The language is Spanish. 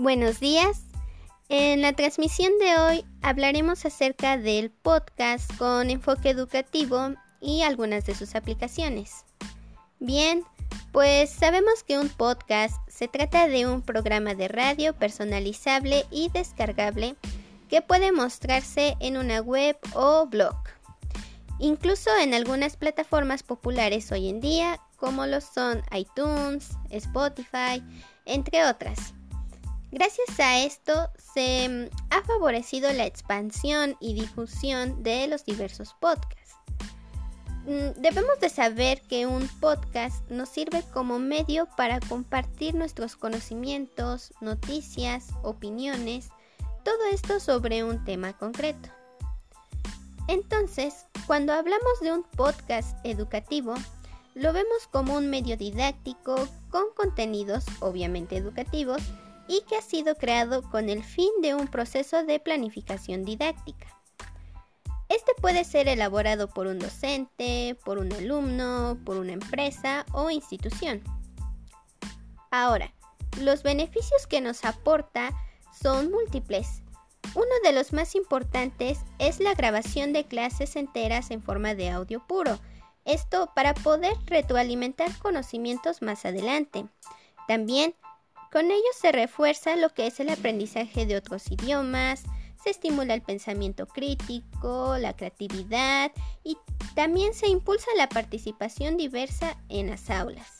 Buenos días. En la transmisión de hoy hablaremos acerca del podcast con enfoque educativo y algunas de sus aplicaciones. Bien, pues sabemos que un podcast se trata de un programa de radio personalizable y descargable que puede mostrarse en una web o blog. Incluso en algunas plataformas populares hoy en día, como lo son iTunes, Spotify, entre otras. Gracias a esto se mm, ha favorecido la expansión y difusión de los diversos podcasts. Mm, debemos de saber que un podcast nos sirve como medio para compartir nuestros conocimientos, noticias, opiniones, todo esto sobre un tema concreto. Entonces, cuando hablamos de un podcast educativo, lo vemos como un medio didáctico con contenidos obviamente educativos y que ha sido creado con el fin de un proceso de planificación didáctica. Este puede ser elaborado por un docente, por un alumno, por una empresa o institución. Ahora, los beneficios que nos aporta son múltiples. Uno de los más importantes es la grabación de clases enteras en forma de audio puro, esto para poder retroalimentar conocimientos más adelante. También con ello se refuerza lo que es el aprendizaje de otros idiomas, se estimula el pensamiento crítico, la creatividad y también se impulsa la participación diversa en las aulas.